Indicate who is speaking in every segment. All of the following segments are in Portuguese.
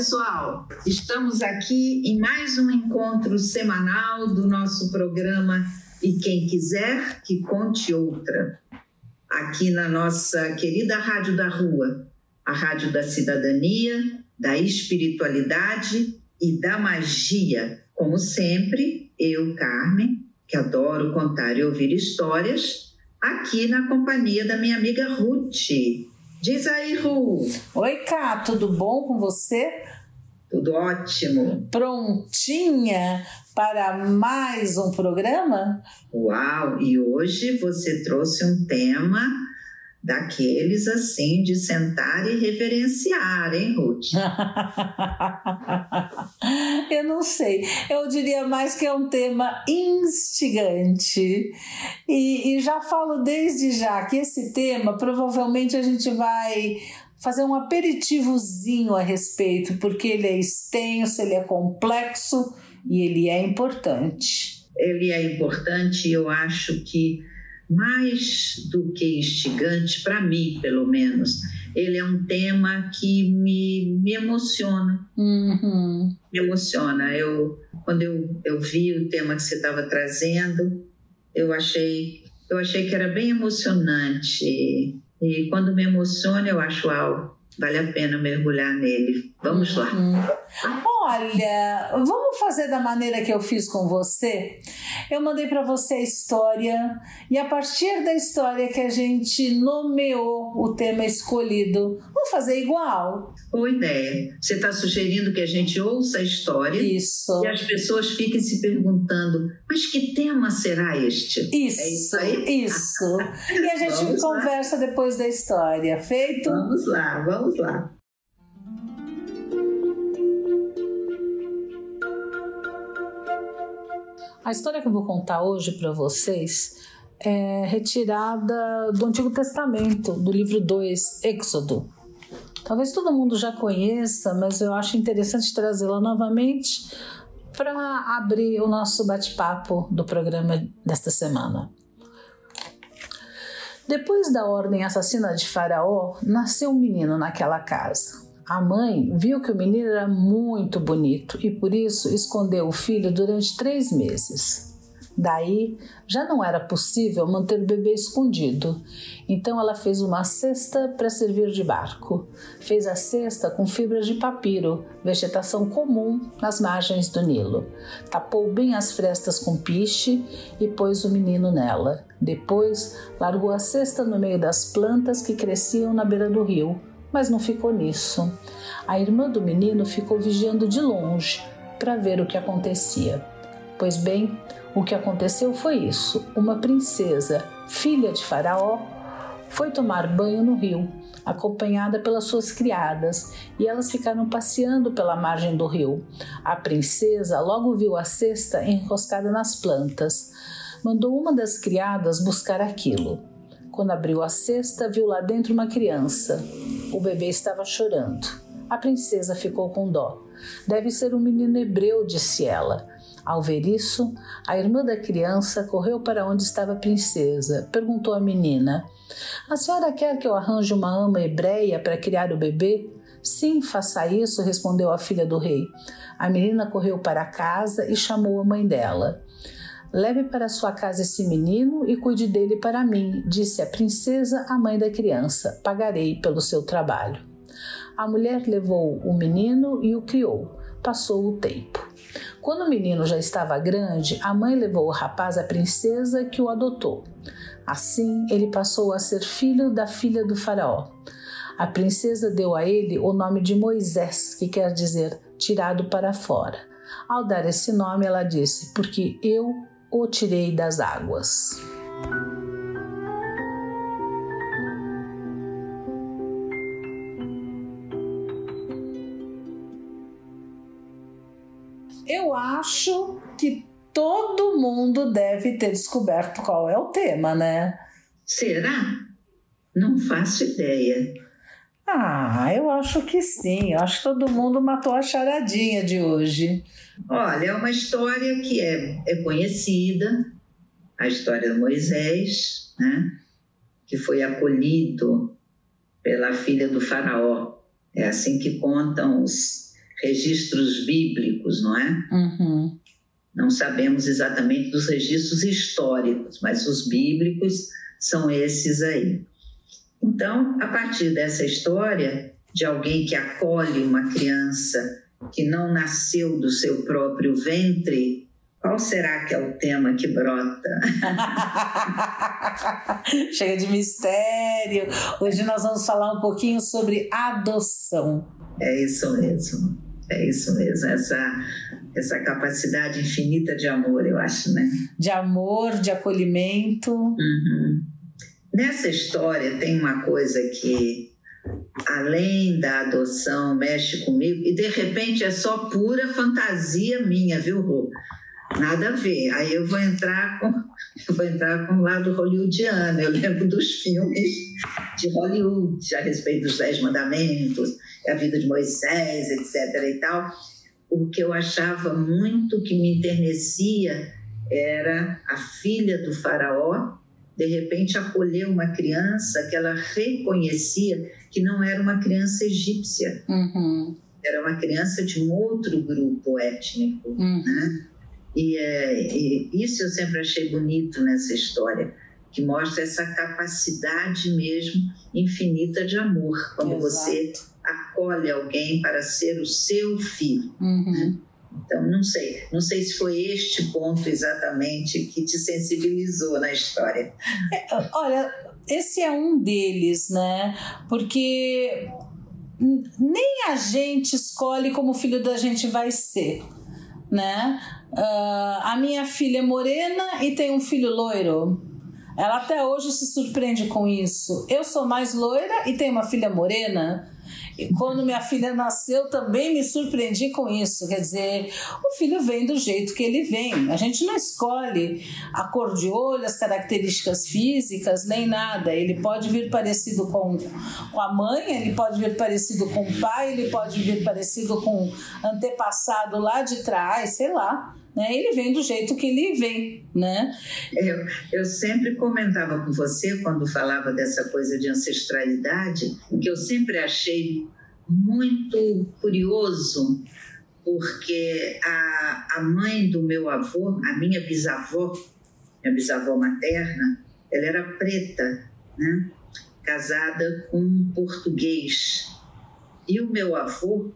Speaker 1: Pessoal? Estamos aqui em mais um encontro semanal do nosso programa E Quem Quiser Que Conte Outra, aqui na nossa querida Rádio da Rua, a Rádio da Cidadania, da Espiritualidade e da Magia. Como sempre, eu, Carmen, que adoro contar e ouvir histórias, aqui na companhia da minha amiga Ruth. Diz aí, Ru.
Speaker 2: Oi, Cá, tudo bom com você?
Speaker 1: Tudo ótimo.
Speaker 2: Prontinha para mais um programa?
Speaker 1: Uau! E hoje você trouxe um tema daqueles assim de sentar e reverenciar, hein, Ruth?
Speaker 2: Eu não sei. Eu diria mais que é um tema instigante. E, e já falo desde já que esse tema provavelmente a gente vai fazer um aperitivozinho a respeito, porque ele é extenso, ele é complexo e ele é importante.
Speaker 1: Ele é importante e eu acho que mais do que instigante, para mim, pelo menos, ele é um tema que me, me emociona.
Speaker 2: Uhum.
Speaker 1: Me emociona. Eu, quando eu, eu vi o tema que você estava trazendo, eu achei, eu achei que era bem emocionante. E quando me emociona, eu acho algo vale a pena mergulhar nele. Vamos lá. Uhum.
Speaker 2: Olha, vamos fazer da maneira que eu fiz com você? Eu mandei para você a história e a partir da história que a gente nomeou o tema escolhido, vamos fazer igual.
Speaker 1: Boa ideia. Você está sugerindo que a gente ouça a história
Speaker 2: isso.
Speaker 1: e as pessoas fiquem se perguntando, mas que tema será este?
Speaker 2: Isso, é isso aí? Isso. E a gente conversa lá. depois da história. Feito?
Speaker 1: Vamos lá, vamos lá.
Speaker 2: A história que eu vou contar hoje para vocês é retirada do Antigo Testamento, do livro 2, Êxodo. Talvez todo mundo já conheça, mas eu acho interessante trazê-la novamente para abrir o nosso bate-papo do programa desta semana. Depois da ordem assassina de Faraó, nasceu um menino naquela casa. A mãe viu que o menino era muito bonito e por isso escondeu o filho durante três meses. Daí já não era possível manter o bebê escondido, então ela fez uma cesta para servir de barco. Fez a cesta com fibras de papiro, vegetação comum nas margens do Nilo. Tapou bem as frestas com piche e pôs o menino nela. Depois largou a cesta no meio das plantas que cresciam na beira do rio mas não ficou nisso. A irmã do menino ficou vigiando de longe para ver o que acontecia. Pois bem, o que aconteceu foi isso: uma princesa, filha de Faraó, foi tomar banho no rio, acompanhada pelas suas criadas, e elas ficaram passeando pela margem do rio. A princesa logo viu a cesta enroscada nas plantas. Mandou uma das criadas buscar aquilo. Quando abriu a cesta, viu lá dentro uma criança. O bebê estava chorando. A princesa ficou com dó. Deve ser um menino hebreu, disse ela. Ao ver isso, a irmã da criança correu para onde estava a princesa. Perguntou à menina: A senhora quer que eu arranje uma ama hebreia para criar o bebê? Sim, faça isso, respondeu a filha do rei. A menina correu para casa e chamou a mãe dela. Leve para sua casa esse menino e cuide dele para mim, disse a princesa à mãe da criança. Pagarei pelo seu trabalho. A mulher levou o menino e o criou. Passou o tempo. Quando o menino já estava grande, a mãe levou o rapaz à princesa que o adotou. Assim, ele passou a ser filho da filha do faraó. A princesa deu a ele o nome de Moisés, que quer dizer tirado para fora. Ao dar esse nome, ela disse: Porque eu o tirei das águas. Eu acho que todo mundo deve ter descoberto qual é o tema, né?
Speaker 1: Será? Não faço ideia.
Speaker 2: Ah, eu acho que sim. Eu acho que todo mundo matou a charadinha de hoje.
Speaker 1: Olha, é uma história que é, é conhecida, a história de Moisés, né? que foi acolhido pela filha do faraó. É assim que contam os registros bíblicos, não é?
Speaker 2: Uhum.
Speaker 1: Não sabemos exatamente dos registros históricos, mas os bíblicos são esses aí. Então, a partir dessa história de alguém que acolhe uma criança que não nasceu do seu próprio ventre, qual será que é o tema que brota?
Speaker 2: Chega de mistério. Hoje nós vamos falar um pouquinho sobre adoção.
Speaker 1: É isso mesmo. É isso mesmo. Essa essa capacidade infinita de amor, eu acho, né?
Speaker 2: De amor, de acolhimento.
Speaker 1: Uhum. Nessa história tem uma coisa que, além da adoção, mexe comigo, e de repente é só pura fantasia minha, viu, Rô? Nada a ver. Aí eu vou entrar com, eu vou entrar com o lado hollywoodiano. Eu lembro dos filmes de Hollywood a respeito dos Dez Mandamentos, a vida de Moisés, etc. e tal. O que eu achava muito que me enternecia era a filha do faraó de repente acolher uma criança que ela reconhecia que não era uma criança egípcia,
Speaker 2: uhum.
Speaker 1: era uma criança de um outro grupo étnico,
Speaker 2: uhum.
Speaker 1: né? E, é, e, isso eu sempre achei bonito nessa história, que mostra essa capacidade mesmo infinita de amor, quando Exato. você acolhe alguém para ser o seu filho.
Speaker 2: Uhum. Né?
Speaker 1: Então, não sei, não sei se foi este ponto exatamente que te sensibilizou na história.
Speaker 2: É, olha, esse é um deles, né? Porque nem a gente escolhe como o filho da gente vai ser, né? Uh, a minha filha é morena e tem um filho loiro. Ela até hoje se surpreende com isso. Eu sou mais loira e tenho uma filha morena. E quando minha filha nasceu, também me surpreendi com isso. Quer dizer, o filho vem do jeito que ele vem. A gente não escolhe a cor de olho, as características físicas, nem nada. Ele pode vir parecido com, com a mãe, ele pode vir parecido com o pai, ele pode vir parecido com antepassado lá de trás, sei lá. Né? Ele vem do jeito que ele vem, né?
Speaker 1: Eu, eu sempre comentava com você quando falava dessa coisa de ancestralidade, que eu sempre achei muito curioso, porque a, a mãe do meu avô, a minha bisavó, minha bisavó materna, ela era preta, né? casada com um português. E o meu avô,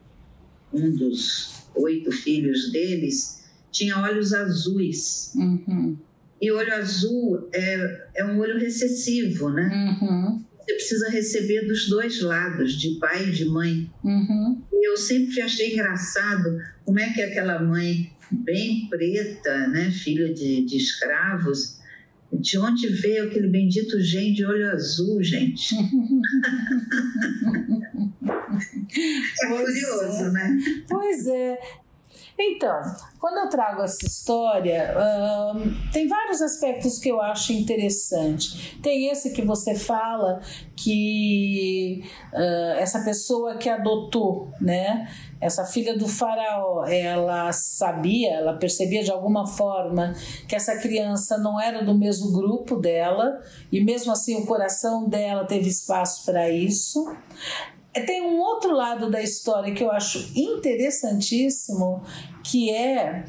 Speaker 1: um dos oito filhos deles, tinha olhos azuis.
Speaker 2: Uhum.
Speaker 1: E olho azul é, é um olho recessivo, né?
Speaker 2: Uhum.
Speaker 1: Você precisa receber dos dois lados, de pai e de mãe.
Speaker 2: Uhum.
Speaker 1: E eu sempre achei engraçado como é que aquela mãe bem preta, né, filha de, de escravos, de onde veio aquele bendito gen de olho azul, gente? é pois curioso,
Speaker 2: é.
Speaker 1: né?
Speaker 2: Pois é. Então, quando eu trago essa história, tem vários aspectos que eu acho interessante. Tem esse que você fala que uh, essa pessoa que adotou, né? Essa filha do faraó, ela sabia, ela percebia de alguma forma que essa criança não era do mesmo grupo dela, e mesmo assim o coração dela teve espaço para isso. Tem um outro lado da história que eu acho interessantíssimo, que é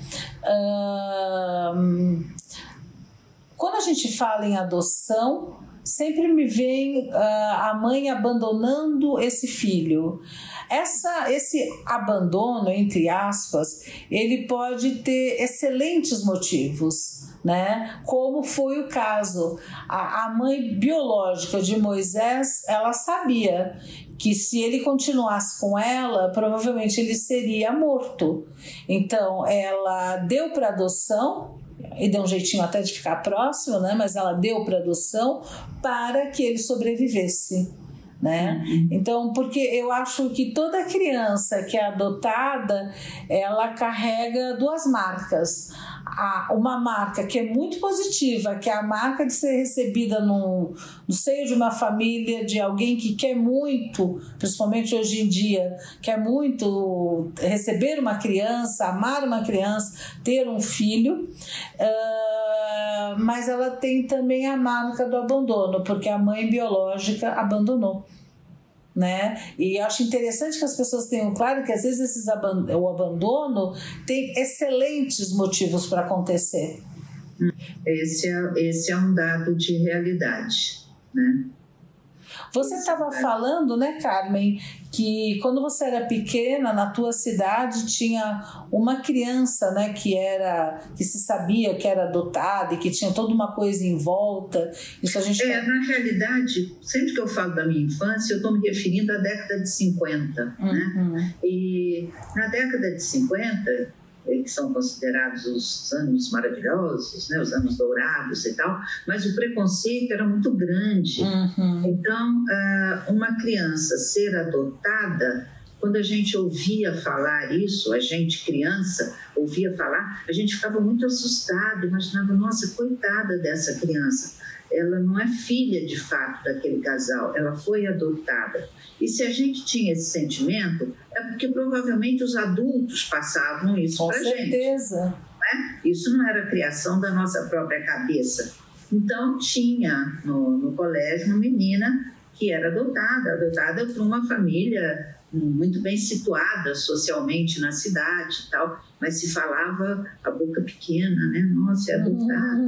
Speaker 2: quando a gente fala em adoção, sempre me vem uh, a mãe abandonando esse filho. Essa, esse abandono, entre aspas, ele pode ter excelentes motivos, né? Como foi o caso. A, a mãe biológica de Moisés, ela sabia que se ele continuasse com ela, provavelmente ele seria morto. Então ela deu para adoção e deu um jeitinho até de ficar próximo, né? Mas ela deu para adoção para que ele sobrevivesse. né? Uhum. Então, porque eu acho que toda criança que é adotada, ela carrega duas marcas. Uma marca que é muito positiva, que é a marca de ser recebida no, no seio de uma família, de alguém que quer muito, principalmente hoje em dia, quer muito receber uma criança, amar uma criança, ter um filho, uh, mas ela tem também a marca do abandono, porque a mãe biológica abandonou né? E acho interessante que as pessoas tenham claro que às vezes esses aban o abandono tem excelentes motivos para acontecer.
Speaker 1: Esse é, esse é um dado de realidade, né?
Speaker 2: Você estava falando, né, Carmen, que quando você era pequena, na tua cidade tinha uma criança, né, que era que se sabia que era adotada e que tinha toda uma coisa em volta. Isso a gente
Speaker 1: É, na realidade, sempre que eu falo da minha infância, eu estou me referindo à década de 50, né? uhum. né? E na década de 50, que são considerados os anos maravilhosos, né, os anos dourados e tal, mas o preconceito era muito grande. Uhum. Então, ah, uma criança ser adotada, quando a gente ouvia falar isso, a gente criança ouvia falar, a gente ficava muito assustado, imaginava, nossa, coitada dessa criança ela não é filha de fato daquele casal, ela foi adotada. E se a gente tinha esse sentimento, é porque provavelmente os adultos passavam isso para gente.
Speaker 2: Com certeza.
Speaker 1: Né? Isso não era criação da nossa própria cabeça. Então, tinha no, no colégio uma menina que era adotada, adotada por uma família muito bem situada socialmente na cidade e tal, mas se falava a boca pequena, né? Nossa, é adotada.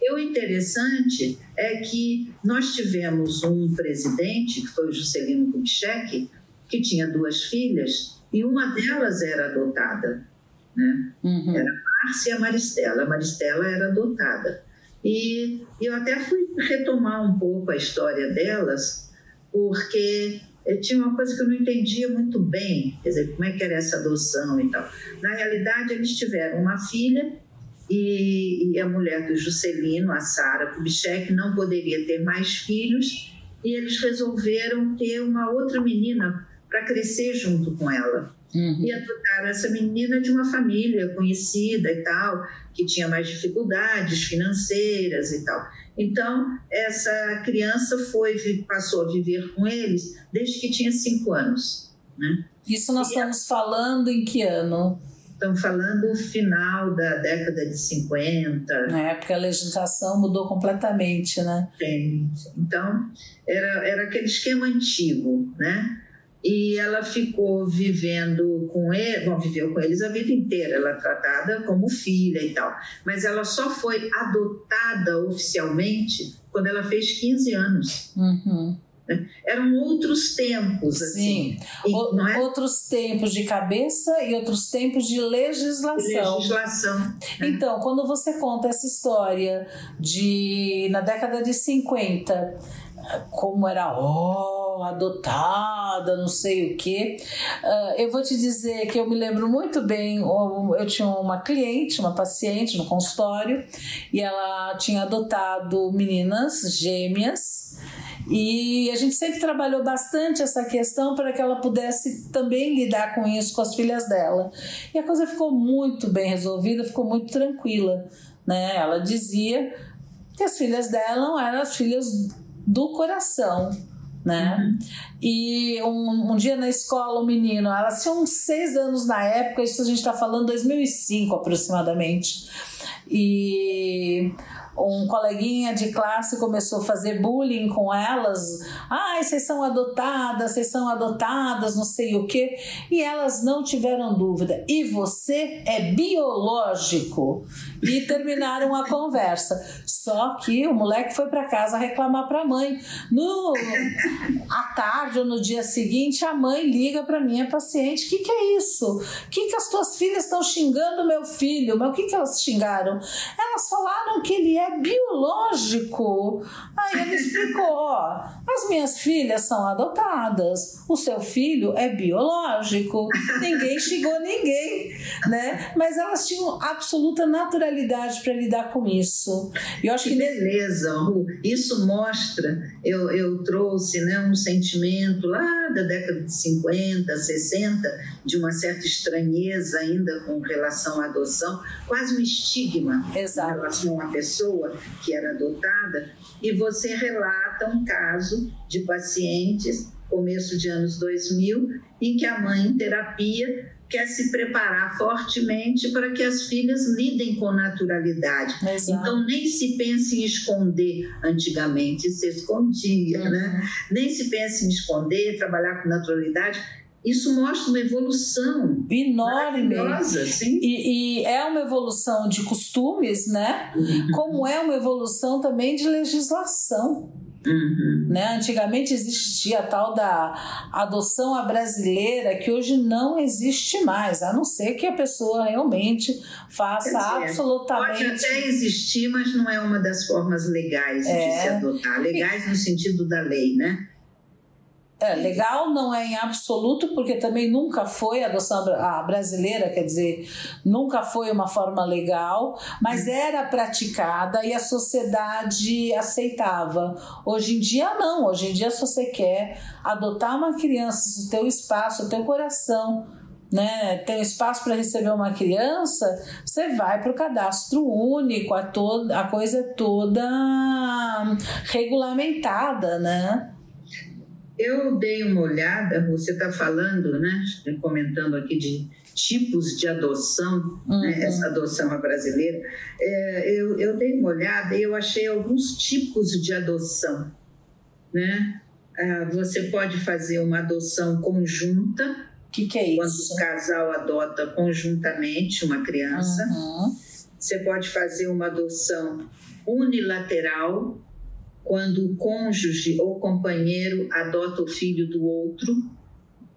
Speaker 1: E o interessante é que nós tivemos um presidente, que foi o Juscelino Kubitschek, que tinha duas filhas, e uma delas era adotada. Né? Uhum. Era a Márcia e a Maristela. A Maristela era adotada. E eu até fui retomar um pouco a história delas, porque tinha uma coisa que eu não entendia muito bem, quer dizer, como é que era essa adoção e tal. Na realidade, eles tiveram uma filha e, e a mulher do Juscelino, a Sara Kubitschek, não poderia ter mais filhos e eles resolveram ter uma outra menina para crescer junto com ela. Uhum. E adotaram essa menina de uma família conhecida e tal, que tinha mais dificuldades financeiras e tal. Então, essa criança foi passou a viver com eles desde que tinha cinco anos. Né?
Speaker 2: Isso nós e estamos a... falando em que ano?
Speaker 1: Estamos falando final da década de 50.
Speaker 2: É, porque a legislação mudou completamente, né?
Speaker 1: Tem. Então, era, era aquele esquema antigo, né? E ela ficou vivendo com ele, bom, viveu com eles a vida inteira, ela é tratada como filha e tal. Mas ela só foi adotada oficialmente quando ela fez 15 anos. Uhum. Né? Eram outros tempos, assim. Sim.
Speaker 2: O, é? Outros tempos de cabeça e outros tempos de legislação.
Speaker 1: Legislação. Né?
Speaker 2: Então, quando você conta essa história de na década de 50, como era oh, adotada, não sei o que. Uh, eu vou te dizer que eu me lembro muito bem. Eu tinha uma cliente, uma paciente no consultório, e ela tinha adotado meninas gêmeas e a gente sempre trabalhou bastante essa questão para que ela pudesse também lidar com isso com as filhas dela. E a coisa ficou muito bem resolvida, ficou muito tranquila. Né? Ela dizia que as filhas dela eram as filhas do coração. Né? Uhum. E um, um, dia na escola, um menino, elas tinham uns seis anos na época, isso a gente está falando 2005 aproximadamente. E um coleguinha de classe começou a fazer bullying com elas. Ai, vocês são adotadas, vocês são adotadas, não sei o quê. E elas não tiveram dúvida. E você é biológico. E terminaram a conversa. Só que o moleque foi para casa reclamar para a mãe. No à tarde ou no dia seguinte, a mãe liga para minha paciente: "O que que é isso? Que que as tuas filhas estão xingando meu filho?" Mas o que que elas xingaram? Elas falaram que ele é biológico. Aí ele explicou: as minhas filhas são adotadas, o seu filho é biológico, ninguém xingou ninguém, né? Mas elas tinham absoluta naturalidade para lidar com isso.
Speaker 1: E eu acho que, que beleza, Ru. Isso mostra, eu, eu trouxe né, um sentimento lá da década de 50, 60, de uma certa estranheza ainda com relação à adoção, quase um estigma
Speaker 2: Exato.
Speaker 1: em relação a uma pessoa que era adotada, e você relata um caso de pacientes, começo de anos 2000, em que a mãe em terapia quer se preparar fortemente para que as filhas lidem com naturalidade. Exato. Então, nem se pensa em esconder. Antigamente se escondia, uhum. né? Nem se pensa em esconder, trabalhar com naturalidade. Isso mostra uma evolução
Speaker 2: enorme. E, e, é uma evolução de costumes, né? Uhum. Como é uma evolução também de legislação. Uhum. Né? Antigamente existia a tal da adoção à brasileira, que hoje não existe mais, a não ser que a pessoa realmente faça dizer, absolutamente.
Speaker 1: Pode até existir, mas não é uma das formas legais é. de se adotar legais no sentido da lei, né?
Speaker 2: É, legal não é em absoluto, porque também nunca foi a adoção brasileira, quer dizer, nunca foi uma forma legal, mas uhum. era praticada e a sociedade aceitava. Hoje em dia não, hoje em dia se você quer adotar uma criança, o teu espaço, o teu coração, né, tem espaço para receber uma criança, você vai para o cadastro único, a, toda, a coisa é toda regulamentada, né?
Speaker 1: Eu dei uma olhada, você está falando, né, comentando aqui de tipos de adoção, né, uhum. né, essa adoção brasileira. É, eu, eu dei uma olhada e eu achei alguns tipos de adoção. Né? Ah, você pode fazer uma adoção conjunta.
Speaker 2: O que, que, é
Speaker 1: isso? Quando o casal adota conjuntamente uma criança. Uhum. Você pode fazer uma adoção unilateral, quando o cônjuge ou companheiro adota o filho do outro.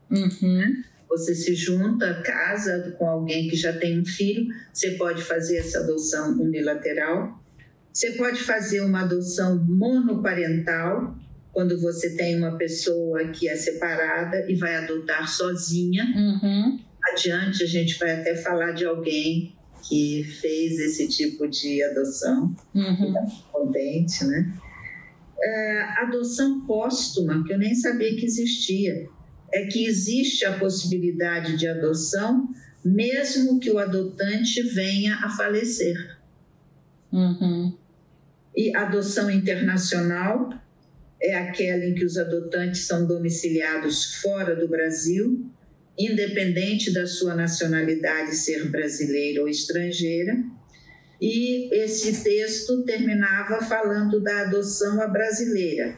Speaker 1: Uhum. Você se junta, casa com alguém que já tem um filho, você pode fazer essa adoção unilateral. Você pode fazer uma adoção monoparental, quando você tem uma pessoa que é separada e vai adotar sozinha. Uhum. Adiante, a gente vai até falar de alguém que fez esse tipo de adoção, uhum. Tá contente, né? É, adoção póstuma, que eu nem sabia que existia. É que existe a possibilidade de adoção, mesmo que o adotante venha a falecer. Uhum. E adoção internacional é aquela em que os adotantes são domiciliados fora do Brasil, independente da sua nacionalidade ser brasileira ou estrangeira e esse texto terminava falando da adoção à brasileira.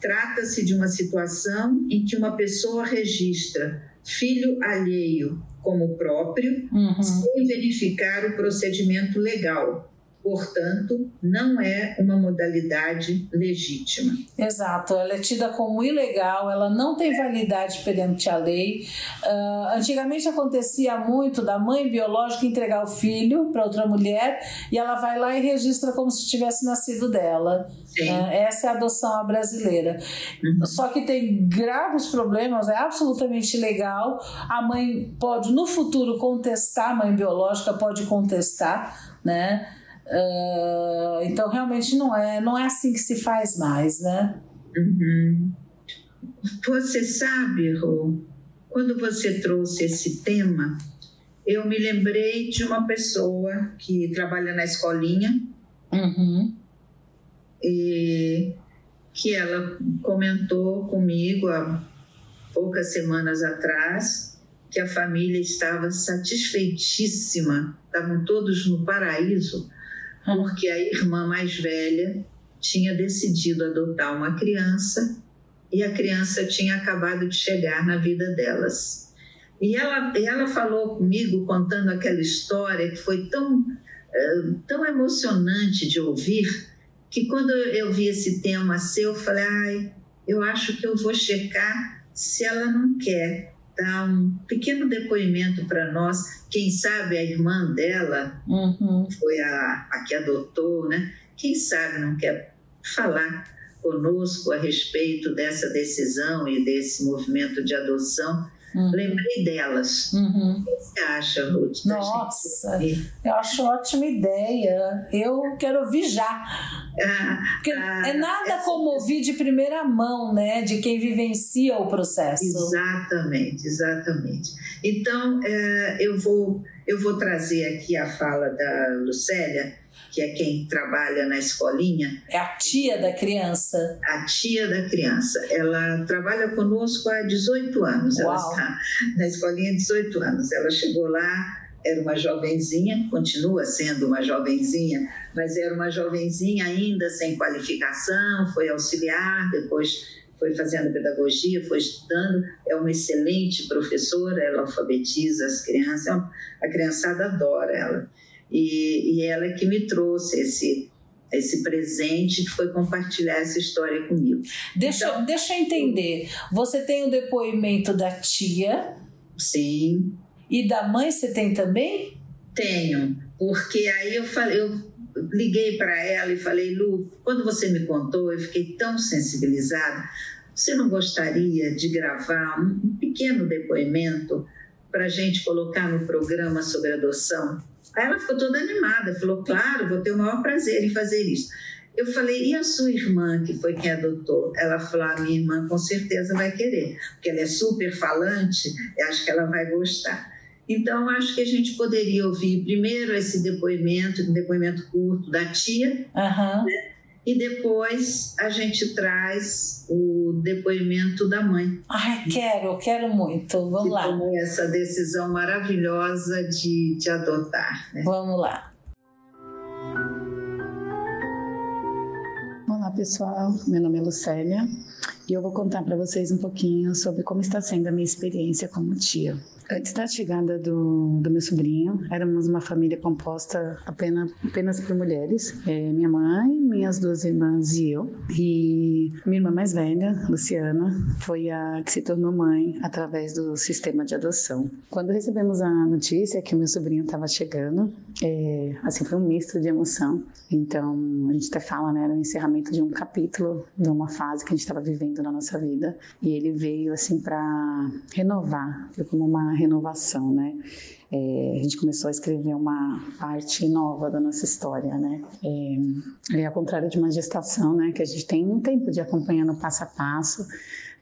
Speaker 1: Trata-se de uma situação em que uma pessoa registra filho alheio como próprio, uhum. sem verificar o procedimento legal, portanto, não é uma modalidade legítima.
Speaker 2: Exato, ela é tida como ilegal, ela não tem validade perante a lei. Uh, antigamente acontecia muito da mãe biológica entregar o filho para outra mulher e ela vai lá e registra como se tivesse nascido dela. Uh, essa é a adoção brasileira. Uhum. Só que tem graves problemas, é absolutamente ilegal. A mãe pode, no futuro, contestar, a mãe biológica pode contestar, né? Uh, então realmente não é, não é assim que se faz mais, né?
Speaker 1: Uhum. Você sabe, Rô, quando você trouxe esse tema, eu me lembrei de uma pessoa que trabalha na escolinha uhum. e que ela comentou comigo há poucas semanas atrás que a família estava satisfeitíssima, estavam todos no paraíso porque a irmã mais velha tinha decidido adotar uma criança e a criança tinha acabado de chegar na vida delas. E ela, ela falou comigo, contando aquela história que foi tão, eh, tão emocionante de ouvir, que quando eu vi esse tema seu, eu falei: ai, eu acho que eu vou checar se ela não quer dar um pequeno depoimento para nós. Quem sabe a irmã dela uhum. foi a, a que adotou, né? Quem sabe não quer falar conosco a respeito dessa decisão e desse movimento de adoção. Uhum. Lembrei delas. Uhum. O que você acha, Ruth?
Speaker 2: Nossa, eu acho ótima ideia. Eu quero ouvir já. Ah, Porque ah, é nada essa... como ouvir de primeira mão, né? De quem vivencia o processo.
Speaker 1: Exatamente, exatamente. Então, é, eu, vou, eu vou trazer aqui a fala da Lucélia que é quem trabalha na escolinha.
Speaker 2: É a tia da criança.
Speaker 1: A tia da criança. Ela trabalha conosco há 18 anos. Uau. Ela está na escolinha há 18 anos. Ela chegou lá, era uma jovenzinha, continua sendo uma jovenzinha, mas era uma jovenzinha ainda sem qualificação, foi auxiliar, depois foi fazendo pedagogia, foi estudando, é uma excelente professora, ela alfabetiza as crianças, é a criançada adora ela e, e ela é que me trouxe esse esse presente que foi compartilhar essa história comigo.
Speaker 2: Deixa, então, deixa eu entender. Você tem o depoimento da tia?
Speaker 1: Sim.
Speaker 2: E da mãe você tem também?
Speaker 1: Tenho, porque aí eu falei, eu liguei para ela e falei, Lu, quando você me contou, eu fiquei tão sensibilizada. Você não gostaria de gravar um pequeno depoimento para a gente colocar no programa sobre adoção? Aí ela ficou toda animada, falou: Claro, vou ter o maior prazer em fazer isso. Eu falei: E a sua irmã, que foi quem adotou? Ela falou: A minha irmã com certeza vai querer, porque ela é super falante, eu acho que ela vai gostar. Então, acho que a gente poderia ouvir primeiro esse depoimento, um depoimento curto da tia, uhum. né? E depois a gente traz o depoimento da mãe.
Speaker 2: Ai, quero, quero muito. Vamos que lá.
Speaker 1: Tomou essa decisão maravilhosa de, de adotar. Né?
Speaker 2: Vamos lá.
Speaker 3: Olá pessoal, meu nome é Lucélia e eu vou contar para vocês um pouquinho sobre como está sendo a minha experiência como tia. Antes da chegada do, do meu sobrinho, éramos uma família composta apenas, apenas por mulheres. É, minha mãe, minhas duas irmãs e eu. E minha irmã mais velha, Luciana, foi a que se tornou mãe através do sistema de adoção. Quando recebemos a notícia que o meu sobrinho estava chegando, é, assim, foi um misto de emoção. Então, a gente até fala, né, era o encerramento de um capítulo, de uma fase que a gente estava vivendo na nossa vida. E ele veio, assim, para renovar, foi como uma renovação, né? É, a gente começou a escrever uma parte nova da nossa história, né? É, é ao contrário de uma gestação, né? Que a gente tem um tempo de acompanhando passo a passo.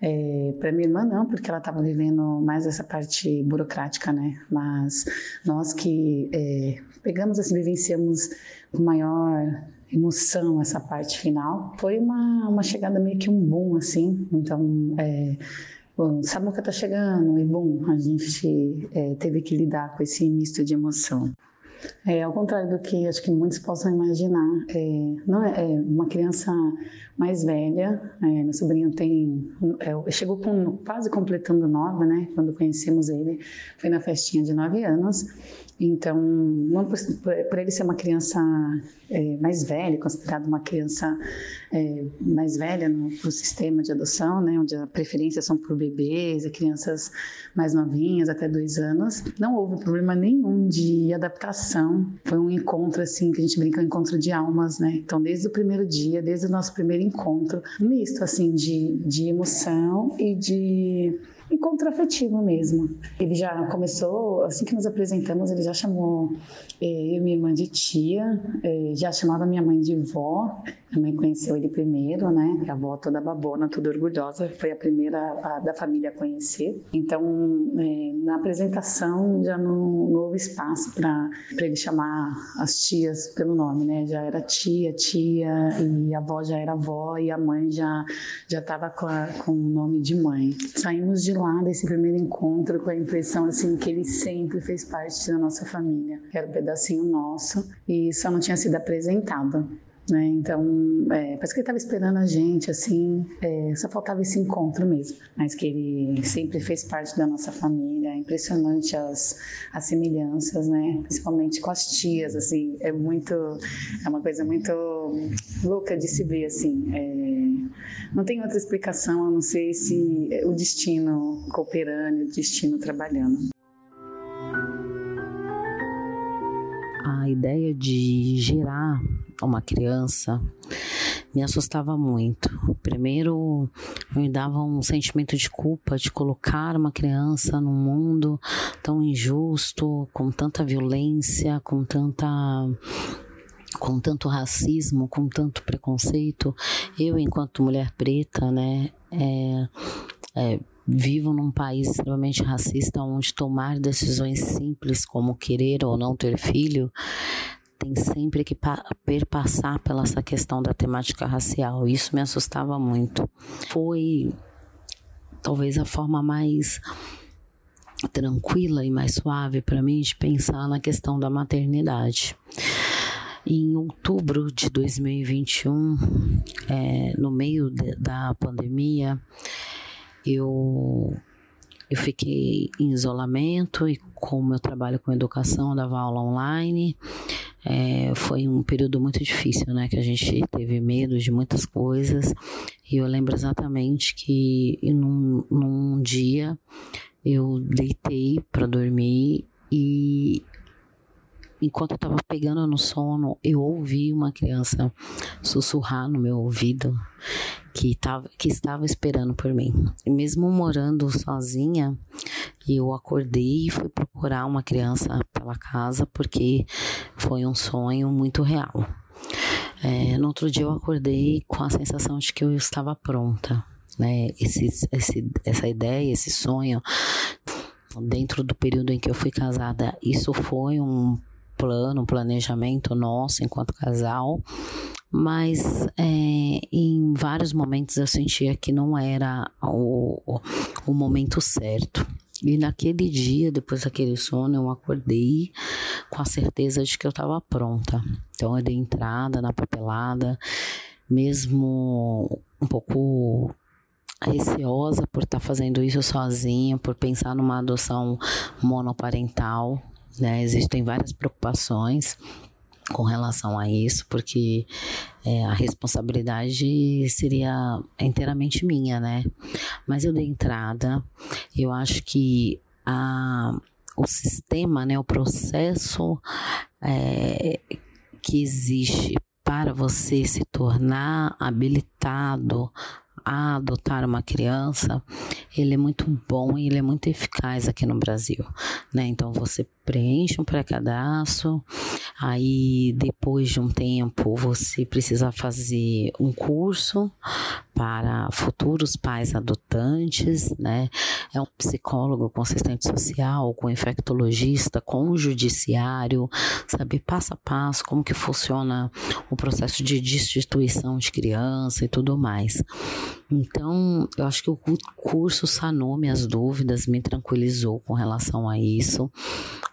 Speaker 3: É, para minha irmã não, porque ela estava vivendo mais essa parte burocrática, né? Mas nós que é, pegamos assim, vivenciamos com maior emoção essa parte final, foi uma, uma chegada meio que um boom, assim. Então, é, Bom, Samuca tá chegando e bom, a gente é, teve que lidar com esse misto de emoção. É, ao contrário do que acho que muitos possam imaginar, é, não é, é, uma criança mais velha. É, meu sobrinho tem é, chegou com quase completando nove, né? Quando conhecemos ele, foi na festinha de nove anos então, não por, por ele ser uma criança é, mais velha, considerado uma criança é, mais velha no, no, sistema de adoção, né, onde a preferência são por bebês e crianças mais novinhas, até dois anos, não houve problema nenhum de adaptação. Foi um encontro, assim, que a gente brinca, um encontro de almas, né? Então, desde o primeiro dia, desde o nosso primeiro encontro, um misto, assim, de, de emoção e de encontro afetivo mesmo. Ele já começou, assim que nos apresentamos, ele já chamou eh, eu e minha irmã de tia, eh, já chamava minha mãe de vó. Minha mãe conheceu ele primeiro, né? A avó toda babona, toda orgulhosa, foi a primeira a, da família a conhecer. Então, eh, na apresentação já não, não houve espaço para ele chamar as tias pelo nome, né? Já era tia, tia, e a avó já era avó, e a mãe já já estava com, com o nome de mãe. Saímos de lá desse primeiro encontro com a impressão assim que ele sempre fez parte da nossa família, era um pedacinho nosso e só não tinha sido apresentado. Né? Então, é, parece que ele estava esperando a gente, assim, é, só faltava esse encontro mesmo. Mas que ele sempre fez parte da nossa família, é impressionante as, as semelhanças, né? Principalmente com as tias, assim, é muito, é uma coisa muito louca de se ver, assim. É, não tem outra explicação a não ser esse, o destino cooperando, o destino trabalhando.
Speaker 4: A ideia de gerar uma criança me assustava muito. Primeiro, me dava um sentimento de culpa de colocar uma criança num mundo tão injusto, com tanta violência, com tanta com tanto racismo, com tanto preconceito. Eu, enquanto mulher preta, né, é, é, vivo num país extremamente racista, onde tomar decisões simples como querer ou não ter filho tem sempre que perpassar pela essa questão da temática racial. Isso me assustava muito. Foi talvez a forma mais tranquila e mais suave para mim de pensar na questão da maternidade. Em outubro de 2021, é, no meio de, da pandemia, eu eu fiquei em isolamento e como eu trabalho com educação, dava aula online. É, foi um período muito difícil, né? Que a gente teve medo de muitas coisas. E eu lembro exatamente que num, num dia eu deitei para dormir e enquanto eu estava pegando no sono, eu ouvi uma criança sussurrar no meu ouvido que, tava, que estava esperando por mim. E mesmo morando sozinha, eu acordei e fui procurar uma criança pela casa porque foi um sonho muito real. É, no outro dia eu acordei com a sensação de que eu estava pronta, né? Esse, esse, essa ideia, esse sonho, dentro do período em que eu fui casada, isso foi um plano, um planejamento nosso enquanto casal, mas é, em vários momentos eu sentia que não era o, o momento certo. E naquele dia, depois daquele sono, eu acordei com a certeza de que eu estava pronta. Então eu dei entrada na papelada, mesmo um pouco receosa por estar tá fazendo isso sozinha, por pensar numa adoção monoparental, né? Existem várias preocupações com relação a isso, porque é, a responsabilidade seria inteiramente minha, né? Mas eu dei entrada, eu acho que a, o sistema, né, o processo é, que existe para você se tornar habilitado a adotar uma criança, ele é muito bom e ele é muito eficaz aqui no Brasil, né? Então você preenche um pré-cadastro, aí depois de um tempo você precisa fazer um curso para futuros pais adotantes, né? É um psicólogo com assistente social, com infectologista, com judiciário, saber passo a passo como que funciona o processo de destituição de criança e tudo mais. Então, eu acho que o curso sanou minhas dúvidas, me tranquilizou com relação a isso.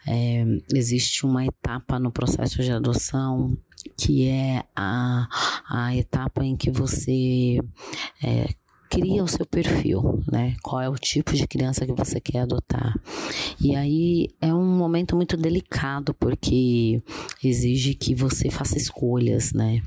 Speaker 4: É, existe uma etapa no processo de adoção que é a, a etapa em que você é, cria o seu perfil, né? Qual é o tipo de criança que você quer adotar. E aí é um momento muito delicado porque exige que você faça escolhas, né?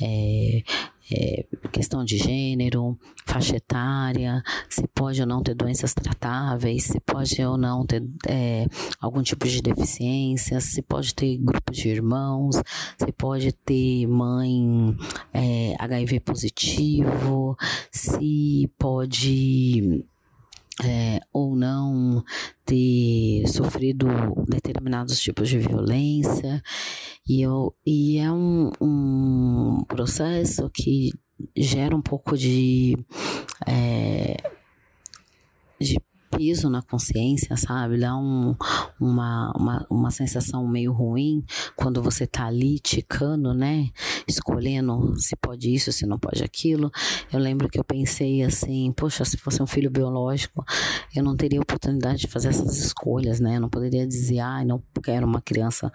Speaker 4: É, é, questão de gênero, faixa etária, se pode ou não ter doenças tratáveis, se pode ou não ter é, algum tipo de deficiência, se pode ter grupo de irmãos, se pode ter mãe é, HIV positivo, se pode é, ou não ter sofrido determinados tipos de violência e, eu, e é um, um processo que gera um pouco de, é, de peso na consciência, sabe? Dá um, uma, uma, uma sensação meio ruim quando você tá ali ticando, né? Escolhendo se pode isso, se não pode aquilo. Eu lembro que eu pensei assim, poxa, se fosse um filho biológico, eu não teria oportunidade de fazer essas escolhas, né? Eu não poderia dizer, ah, não quero uma criança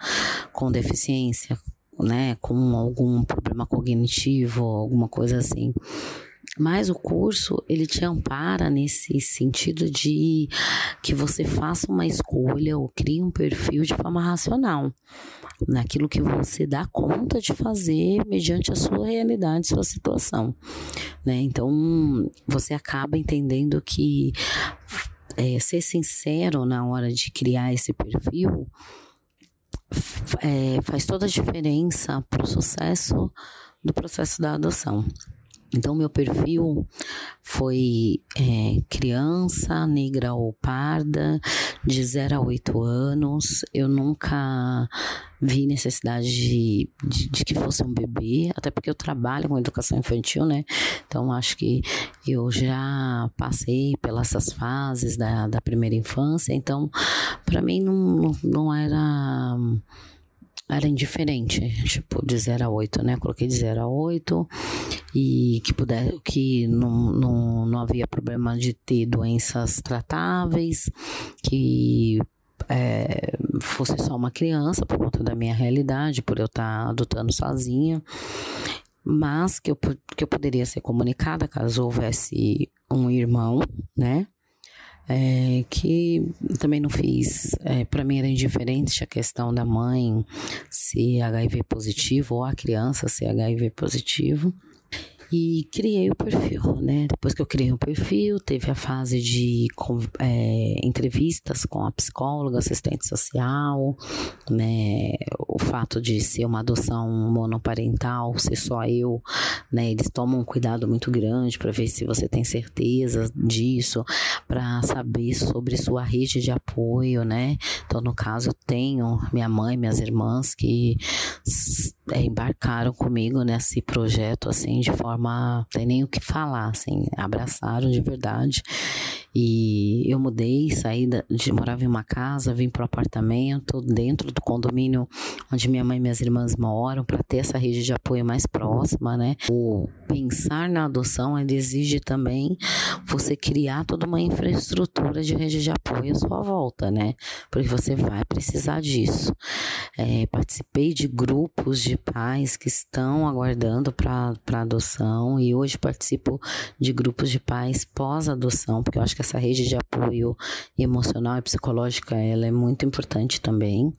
Speaker 4: com deficiência, né? Com algum problema cognitivo, alguma coisa assim. Mas o curso, ele te ampara nesse sentido de que você faça uma escolha ou crie um perfil de forma racional, naquilo que você dá conta de fazer mediante a sua realidade, sua situação, né? Então, você acaba entendendo que é, ser sincero na hora de criar esse perfil é, faz toda a diferença para o sucesso do processo da adoção. Então, meu perfil foi é, criança, negra ou parda, de 0 a 8 anos. Eu nunca vi necessidade de, de, de, que fosse um bebê, até porque eu trabalho com educação infantil, né? Então, acho que eu já passei pelas fases da, da primeira infância. Então, para mim, não, não era era indiferente, tipo, de 0 a 8, né? Coloquei de 0 a 8 e que puder, que não, não, não havia problema de ter doenças tratáveis, que é, fosse só uma criança por conta da minha realidade, por eu estar adotando sozinha, mas que eu, que eu poderia ser comunicada caso houvesse um irmão, né? É, que também não fiz. É, para mim era indiferente a questão da mãe ser HIV positivo ou a criança ser HIV positivo e criei o perfil, né? Depois que eu criei o perfil, teve a fase de é, entrevistas com a psicóloga, assistente social, né? O fato de ser uma adoção monoparental, ser só eu, né? Eles tomam um cuidado muito grande para ver se você tem certeza disso, para saber sobre sua rede de apoio, né? Então, no caso, eu tenho minha mãe, minhas irmãs que é, embarcaram comigo nesse projeto assim de forma tem nem o que falar assim abraçaram de verdade e eu mudei, saí de morava em uma casa, vim para o apartamento dentro do condomínio onde minha mãe e minhas irmãs moram para ter essa rede de apoio mais próxima, né? O pensar na adoção ele exige também você criar toda uma infraestrutura de rede de apoio à sua volta, né? Porque você vai precisar disso. É, participei de grupos de pais que estão aguardando para adoção e hoje participo de grupos de pais pós-adoção, porque eu acho que essa rede de apoio emocional e psicológica ela é muito importante também,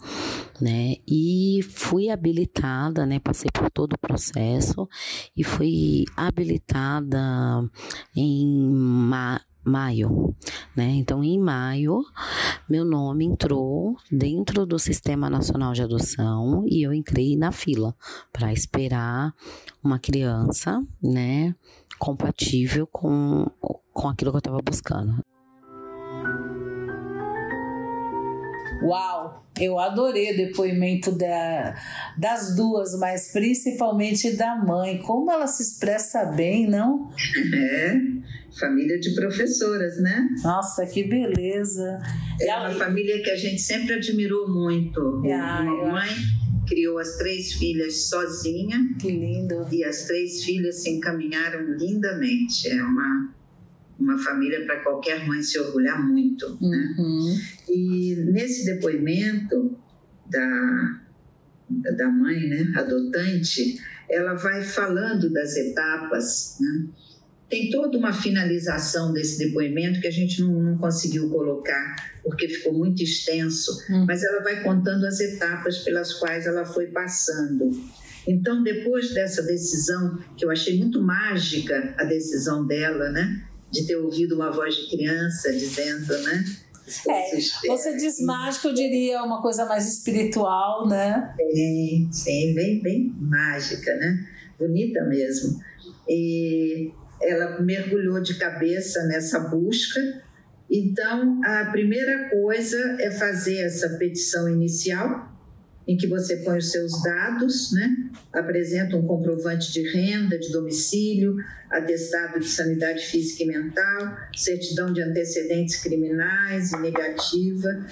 Speaker 4: né? E fui habilitada, né? Passei por todo o processo e fui habilitada em maio, né? Então, em maio, meu nome entrou dentro do Sistema Nacional de Adoção e eu entrei na fila para esperar uma criança, né? Compatível com com aquilo que eu estava buscando.
Speaker 2: Uau, eu adorei o depoimento da, das duas, mas principalmente da mãe. Como ela se expressa bem, não?
Speaker 1: É, família de professoras, né?
Speaker 2: Nossa, que beleza.
Speaker 1: É uma família que a gente sempre admirou muito. Ah, uma mãe criou as três filhas sozinha.
Speaker 2: Que lindo.
Speaker 1: E as três filhas se encaminharam lindamente. É uma uma família para qualquer mãe se orgulhar muito. Né? Uhum. E nesse depoimento da, da mãe, né, adotante, ela vai falando das etapas. Né? Tem toda uma finalização desse depoimento que a gente não, não conseguiu colocar porque ficou muito extenso, uhum. mas ela vai contando as etapas pelas quais ela foi passando. Então, depois dessa decisão, que eu achei muito mágica a decisão dela, né? De ter ouvido uma voz de criança dizendo, né?
Speaker 2: É, você diz mágico, eu diria uma coisa mais espiritual, né?
Speaker 1: Sim, sim, bem, bem mágica, né? Bonita mesmo. E ela mergulhou de cabeça nessa busca. Então, a primeira coisa é fazer essa petição inicial, em que você põe os seus dados, né? apresenta um comprovante de renda, de domicílio, atestado de sanidade física e mental, certidão de antecedentes criminais e negativa,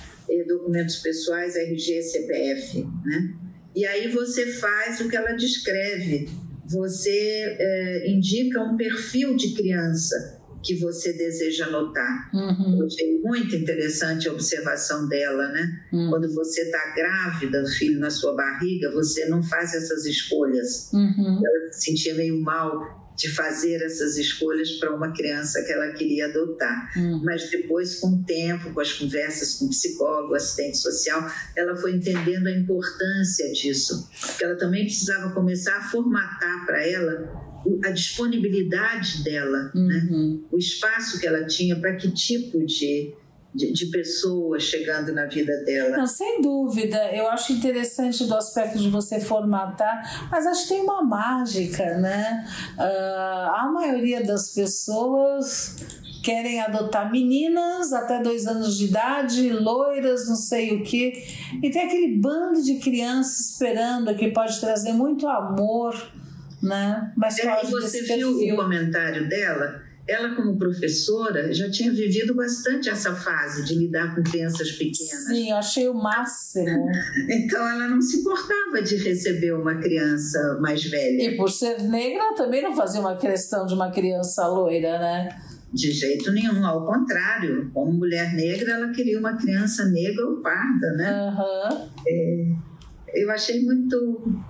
Speaker 1: documentos pessoais, RG CPF. Né? E aí você faz o que ela descreve, você é, indica um perfil de criança, que você deseja anotar. Uhum. Eu achei muito interessante a observação dela, né? Uhum. Quando você está grávida, o filho na sua barriga, você não faz essas escolhas. Uhum. Ela se sentia meio mal de fazer essas escolhas para uma criança que ela queria adotar. Uhum. Mas depois, com o tempo, com as conversas com o psicólogo, assistente social, ela foi entendendo a importância disso. Que ela também precisava começar a formatar para ela a disponibilidade dela, né? uhum. né? o espaço que ela tinha para que tipo de, de, de, pessoas chegando na vida dela.
Speaker 2: Não, sem dúvida. Eu acho interessante do aspecto de você formatar, mas acho que tem uma mágica, né? Uh, a maioria das pessoas querem adotar meninas até dois anos de idade, loiras, não sei o que, e tem aquele bando de crianças esperando que pode trazer muito amor, né?
Speaker 1: Mas é, você viu perfil. o comentário dela? ela como professora já tinha vivido bastante essa fase de lidar com crianças pequenas.
Speaker 2: Sim, eu achei o máximo.
Speaker 1: então ela não se importava de receber uma criança mais velha.
Speaker 2: E por ser negra, ela também não fazia uma questão de uma criança loira, né?
Speaker 1: De jeito nenhum, ao contrário. Como mulher negra, ela queria uma criança negra ou parda, né?
Speaker 2: Uhum.
Speaker 1: É, eu achei muito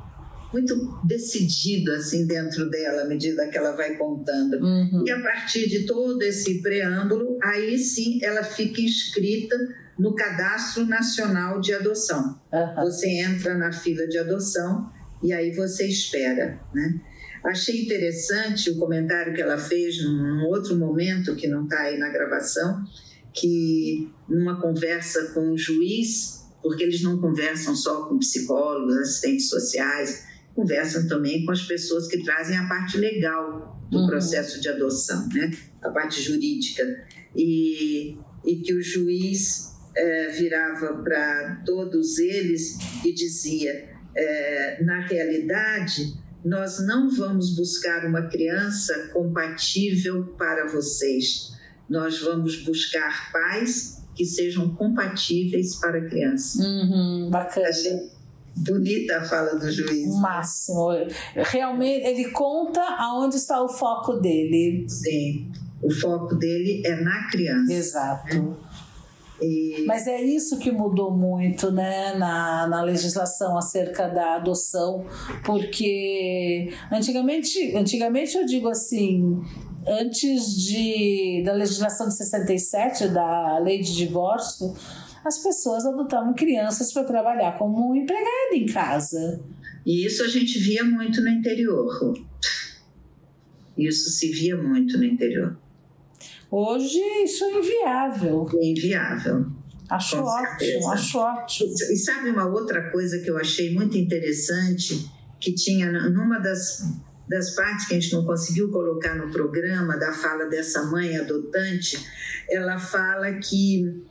Speaker 1: muito decidido assim dentro dela à medida que ela vai contando.
Speaker 2: Uhum.
Speaker 1: E a partir de todo esse preâmbulo, aí sim ela fica inscrita no Cadastro Nacional de Adoção.
Speaker 2: Uhum.
Speaker 1: Você entra na fila de adoção e aí você espera, né? Achei interessante o comentário que ela fez num outro momento que não está aí na gravação, que numa conversa com o juiz, porque eles não conversam só com psicólogos, assistentes sociais, conversam também com as pessoas que trazem a parte legal do uhum. processo de adoção, né? a parte jurídica. E, e que o juiz é, virava para todos eles e dizia: é, na realidade, nós não vamos buscar uma criança compatível para vocês, nós vamos buscar pais que sejam compatíveis para a criança.
Speaker 2: Uhum, bacana.
Speaker 1: Bonita a fala do juiz.
Speaker 2: O máximo. Realmente, ele conta aonde está o foco dele.
Speaker 1: Sim. O foco dele é na criança.
Speaker 2: Exato. E... Mas é isso que mudou muito né, na, na legislação acerca da adoção, porque antigamente, antigamente eu digo assim, antes de, da legislação de 67, da lei de divórcio, as pessoas adotavam crianças para trabalhar como empregada em casa.
Speaker 1: E isso a gente via muito no interior. Isso se via muito no interior.
Speaker 2: Hoje isso é inviável.
Speaker 1: É inviável.
Speaker 2: Acho ótimo, acho ótimo.
Speaker 1: E sabe uma outra coisa que eu achei muito interessante, que tinha numa das, das partes que a gente não conseguiu colocar no programa, da fala dessa mãe adotante, ela fala que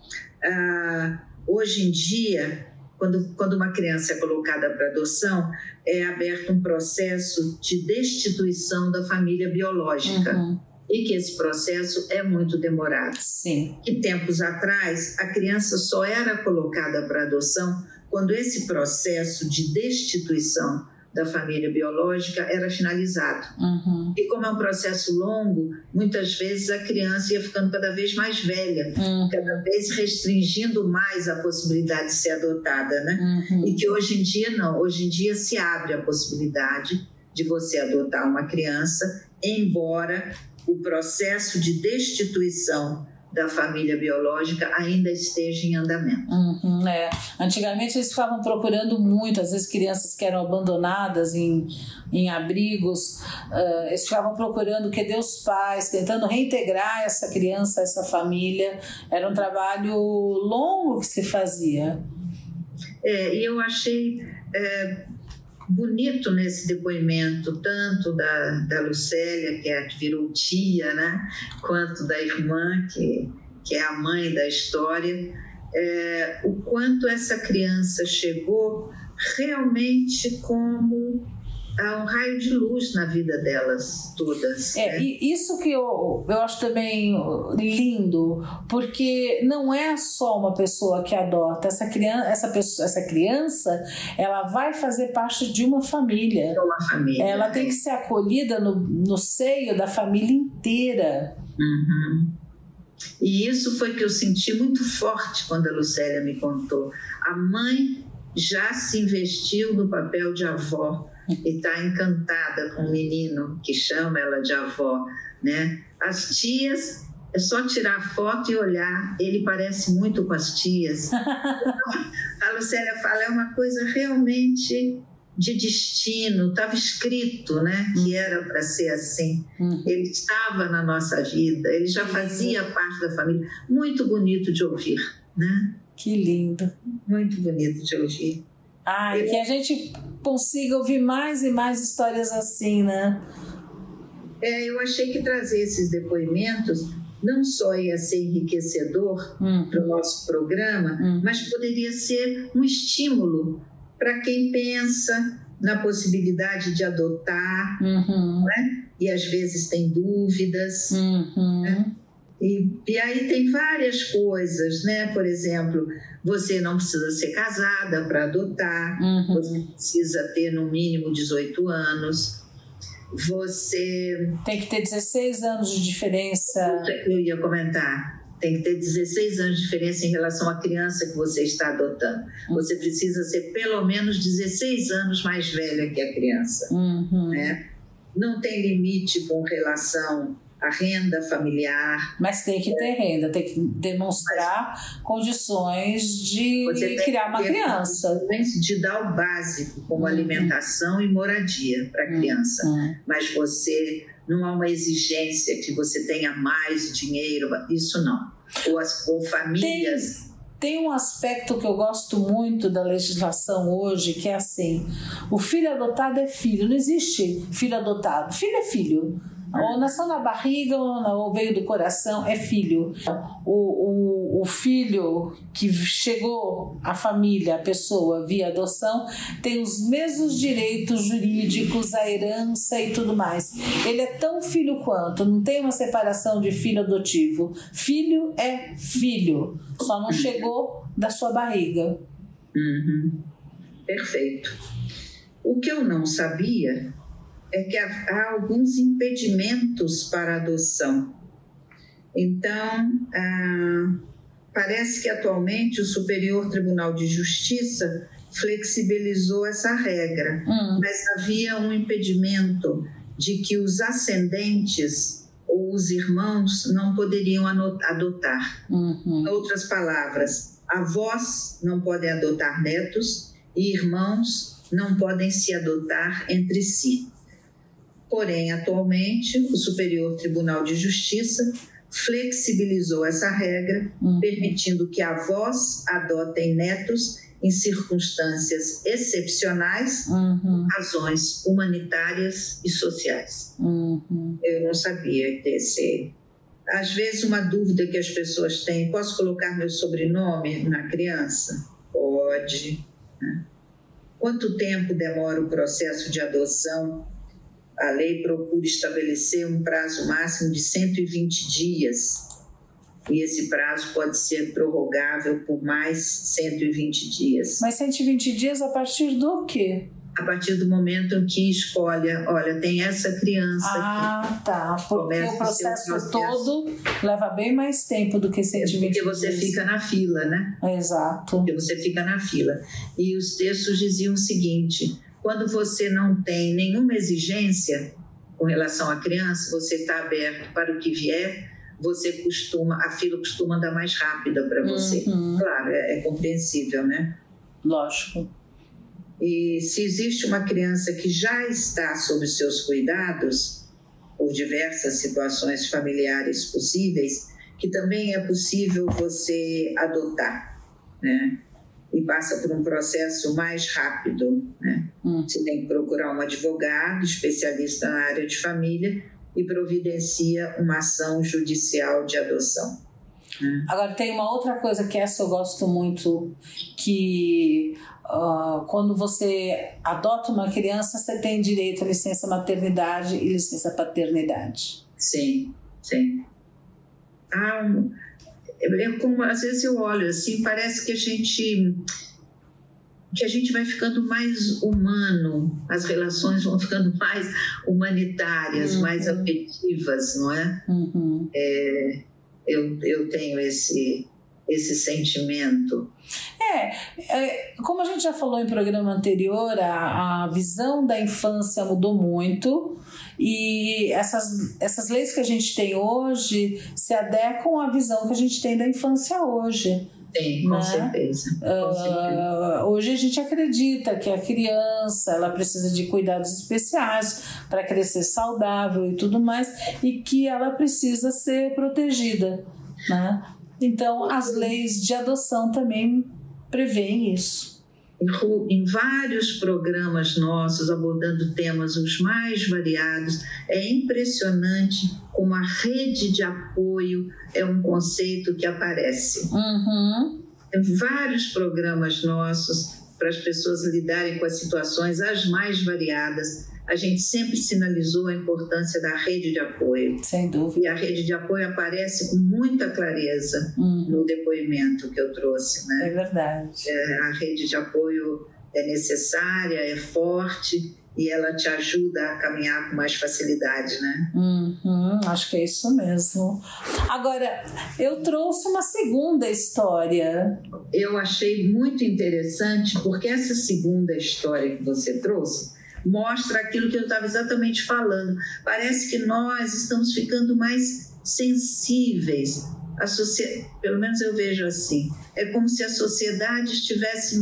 Speaker 1: ah, hoje em dia, quando, quando uma criança é colocada para adoção, é aberto um processo de destituição da família biológica.
Speaker 2: Uhum.
Speaker 1: E que esse processo é muito demorado.
Speaker 2: Sim.
Speaker 1: Que tempos atrás a criança só era colocada para adoção quando esse processo de destituição da família biológica era finalizado.
Speaker 2: Uhum.
Speaker 1: E como é um processo longo, muitas vezes a criança ia ficando cada vez mais velha,
Speaker 2: uhum.
Speaker 1: cada vez restringindo mais a possibilidade de ser adotada, né?
Speaker 2: Uhum.
Speaker 1: E que hoje em dia não, hoje em dia se abre a possibilidade de você adotar uma criança, embora o processo de destituição da família biológica ainda esteja em andamento.
Speaker 2: Uhum, é. Antigamente eles ficavam procurando muito, às vezes crianças que eram abandonadas em, em abrigos, uh, eles ficavam procurando que os pais, tentando reintegrar essa criança, essa família. Era um trabalho longo que se fazia.
Speaker 1: É, e eu achei é, bonito nesse depoimento, tanto da, da Lucélia, que, é, que virou tia, né, quanto da irmã, que, que é a mãe da história, é, o quanto essa criança chegou realmente como há um raio de luz na vida delas todas.
Speaker 2: É,
Speaker 1: né?
Speaker 2: e isso que eu, eu acho também lindo, porque não é só uma pessoa que adota, essa criança, essa, pessoa, essa criança ela vai fazer parte de uma família.
Speaker 1: De uma família.
Speaker 2: Ela tem que ser acolhida no, no seio da família inteira.
Speaker 1: Uhum. E isso foi que eu senti muito forte quando a Lucélia me contou. A mãe já se investiu no papel de avó e está encantada com o menino que chama ela de avó, né? As tias é só tirar foto e olhar, ele parece muito com as tias. a Lucélia fala, é uma coisa realmente de destino, estava escrito, né, que era para ser assim. Uhum. Ele estava na nossa vida, ele já fazia parte da família. Muito bonito de ouvir, né?
Speaker 2: Que lindo.
Speaker 1: Muito bonito de ouvir.
Speaker 2: E que a gente consiga ouvir mais e mais histórias assim, né?
Speaker 1: É, eu achei que trazer esses depoimentos não só ia ser enriquecedor uhum. para o nosso programa, uhum. mas poderia ser um estímulo para quem pensa na possibilidade de adotar, uhum. né? e às vezes tem dúvidas. Uhum. Né? E, e aí tem várias coisas, né? Por exemplo, você não precisa ser casada para adotar, uhum. você precisa ter no mínimo 18 anos. Você.
Speaker 2: Tem que ter 16 anos de diferença.
Speaker 1: Eu ia comentar. Tem que ter 16 anos de diferença em relação à criança que você está adotando. Uhum. Você precisa ser pelo menos 16 anos mais velha que a criança. Uhum. Né? Não tem limite com relação a renda familiar.
Speaker 2: Mas tem que ter renda, tem que demonstrar Mas, condições de criar uma criança.
Speaker 1: De dar o básico, como uhum. alimentação e moradia para a uhum. criança. Uhum. Mas você não há uma exigência que você tenha mais dinheiro, isso não. Ou, as, ou famílias.
Speaker 2: Tem... Tem um aspecto que eu gosto muito da legislação hoje, que é assim: o filho adotado é filho, não existe filho adotado. Filho é filho. Ou nasceu na barriga ou veio do coração, é filho. O, o, o filho que chegou à família, a pessoa via adoção, tem os mesmos direitos jurídicos, a herança e tudo mais. Ele é tão filho quanto, não tem uma separação de filho adotivo. Filho é filho, só não chegou da sua barriga.
Speaker 1: Uhum. Perfeito. O que eu não sabia é que há, alguns impedimentos para a adoção. Então, ah, parece que atualmente o Superior Tribunal de Justiça flexibilizou essa regra, hum. mas havia um impedimento de que os ascendentes ou os irmãos não poderiam adotar. Uhum. Em outras palavras, avós não podem adotar netos e irmãos não podem se adotar entre si. Porém, atualmente, o Superior Tribunal de Justiça flexibilizou essa regra, uhum. permitindo que avós adotem netos em circunstâncias excepcionais, uhum. razões humanitárias e sociais. Uhum. Eu não sabia desse. Às vezes, uma dúvida que as pessoas têm: posso colocar meu sobrenome na criança? Pode. Né? Quanto tempo demora o processo de adoção? A lei procura estabelecer um prazo máximo de 120 dias. E esse prazo pode ser prorrogável por mais 120 dias.
Speaker 2: Mas 120 dias a partir do quê?
Speaker 1: A partir do momento em que escolhe, olha, tem essa criança.
Speaker 2: Ah, tá. Porque o processo, processo, todo leva bem mais tempo do que 120
Speaker 1: dias. Porque você
Speaker 2: dias.
Speaker 1: fica na fila, né?
Speaker 2: Exato.
Speaker 1: Porque você fica na fila. E os textos diziam o seguinte: quando você não tem nenhuma exigência com relação à criança, você está aberto para o que vier, você costuma, a fila costuma andar mais rápida para você. Uhum. Claro, é, é compreensível, né?
Speaker 2: Lógico.
Speaker 1: E se existe uma criança que já está sob seus cuidados, por diversas situações familiares possíveis, que também é possível você adotar, né? E passa por um processo mais rápido. Né? Hum. Você tem que procurar um advogado especialista na área de família e providencia uma ação judicial de adoção.
Speaker 2: Né? Agora, tem uma outra coisa que essa eu gosto muito, que uh, quando você adota uma criança, você tem direito à licença maternidade e licença paternidade.
Speaker 1: Sim, sim. Um é como às vezes eu olho assim, parece que a gente que a gente vai ficando mais humano, as relações vão ficando mais humanitárias, uhum. mais afetivas, não é? Uhum. é? eu, eu tenho esse esse sentimento.
Speaker 2: É, é, como a gente já falou em programa anterior, a, a visão da infância mudou muito e essas, essas leis que a gente tem hoje se adequam à visão que a gente tem da infância hoje.
Speaker 1: Sim, com, né? certeza. com uh, certeza.
Speaker 2: Hoje a gente acredita que a criança ela precisa de cuidados especiais para crescer saudável e tudo mais, e que ela precisa ser protegida. Né? Então, as leis de adoção também prevêem isso
Speaker 1: em vários programas nossos abordando temas os mais variados. É impressionante como a rede de apoio é um conceito que aparece.
Speaker 2: Uhum.
Speaker 1: Em vários programas nossos para as pessoas lidarem com as situações as mais variadas a gente sempre sinalizou a importância da rede de apoio.
Speaker 2: Sem dúvida.
Speaker 1: E a rede de apoio aparece com muita clareza
Speaker 2: uhum.
Speaker 1: no depoimento que eu trouxe. Né?
Speaker 2: É verdade.
Speaker 1: É, a rede de apoio é necessária, é forte e ela te ajuda a caminhar com mais facilidade, né?
Speaker 2: Uhum, acho que é isso mesmo. Agora, eu trouxe uma segunda história.
Speaker 1: Eu achei muito interessante porque essa segunda história que você trouxe mostra aquilo que eu estava exatamente falando. Parece que nós estamos ficando mais sensíveis. A sociedade, pelo menos eu vejo assim. É como se a sociedade estivesse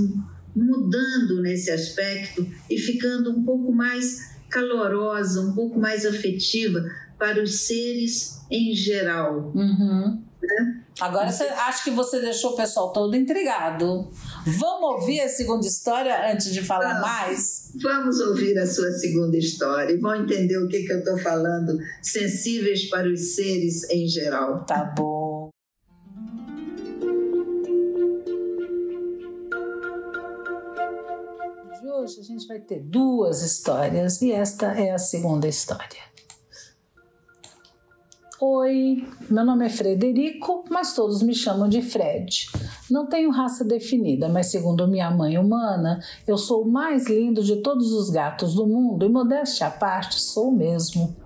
Speaker 1: mudando nesse aspecto e ficando um pouco mais calorosa, um pouco mais afetiva para os seres em geral.
Speaker 2: Uhum. Né? Agora você, acho que você deixou o pessoal todo intrigado. Vamos ouvir a segunda história antes de falar
Speaker 1: vamos,
Speaker 2: mais?
Speaker 1: Vamos ouvir a sua segunda história e vão entender o que, que eu estou falando, sensíveis para os seres em geral.
Speaker 2: Tá bom. De hoje a gente vai ter duas histórias e esta é a segunda história. Oi, meu nome é Frederico, mas todos me chamam de Fred. Não tenho raça definida, mas segundo minha mãe humana, eu sou o mais lindo de todos os gatos do mundo e, modéstia à parte, sou mesmo.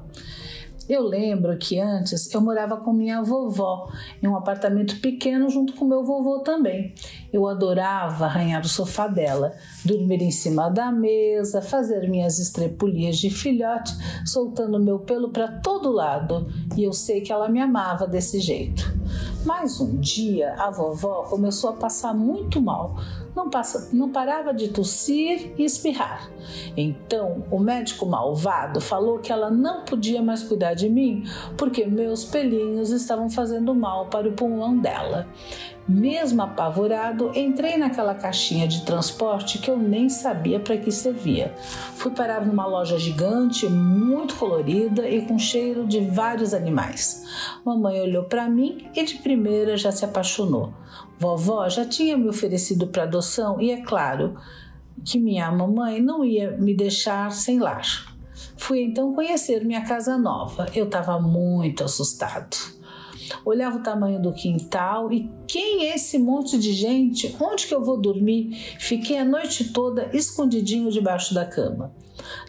Speaker 2: Eu lembro que antes eu morava com minha vovó em um apartamento pequeno junto com meu vovô também. Eu adorava arranhar o sofá dela, dormir em cima da mesa, fazer minhas estrepulias de filhote, soltando meu pelo para todo lado, e eu sei que ela me amava desse jeito. Mas um dia a vovó começou a passar muito mal, não, passa, não parava de tossir e espirrar. Então o médico malvado falou que ela não podia mais cuidar de mim porque meus pelinhos estavam fazendo mal para o pulmão dela. Mesmo apavorado, entrei naquela caixinha de transporte que eu nem sabia para que servia. Fui parar numa loja gigante, muito colorida e com cheiro de vários animais. Mamãe olhou para mim e de primeira já se apaixonou. Vovó já tinha me oferecido para adoção e é claro que minha mamãe não ia me deixar sem lar. Fui então conhecer minha casa nova. Eu estava muito assustado olhava o tamanho do quintal e quem é esse monte de gente? Onde que eu vou dormir? Fiquei a noite toda escondidinho debaixo da cama.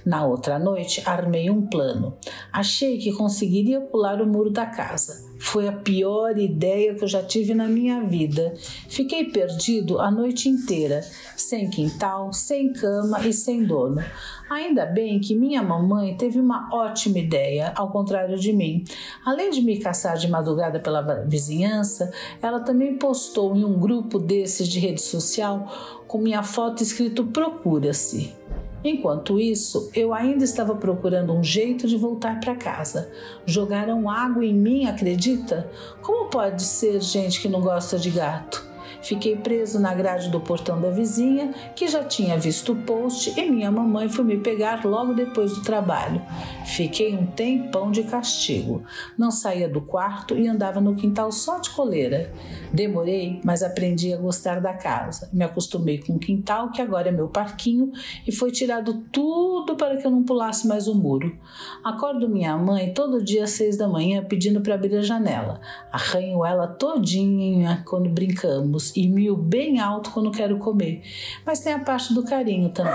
Speaker 2: Na outra noite, armei um plano. Achei que conseguiria pular o muro da casa. Foi a pior ideia que eu já tive na minha vida. Fiquei perdido a noite inteira, sem quintal, sem cama e sem dono. Ainda bem que minha mamãe teve uma ótima ideia, ao contrário de mim. Além de me caçar de madrugada pela vizinhança, ela também postou em um grupo desses de rede social com minha foto escrito Procura-se. Enquanto isso, eu ainda estava procurando um jeito de voltar para casa. Jogaram água em mim, acredita? Como pode ser gente que não gosta de gato? Fiquei preso na grade do portão da vizinha, que já tinha visto o post, e minha mamãe foi me pegar logo depois do trabalho. Fiquei um tempão de castigo. Não saía do quarto e andava no quintal só de coleira. Demorei, mas aprendi a gostar da casa. Me acostumei com o quintal, que agora é meu parquinho, e foi tirado tudo para que eu não pulasse mais o muro. Acordo minha mãe todo dia às seis da manhã pedindo para abrir a janela. Arranho ela todinha quando brincamos e mio bem alto quando quero comer. Mas tem a parte do carinho também.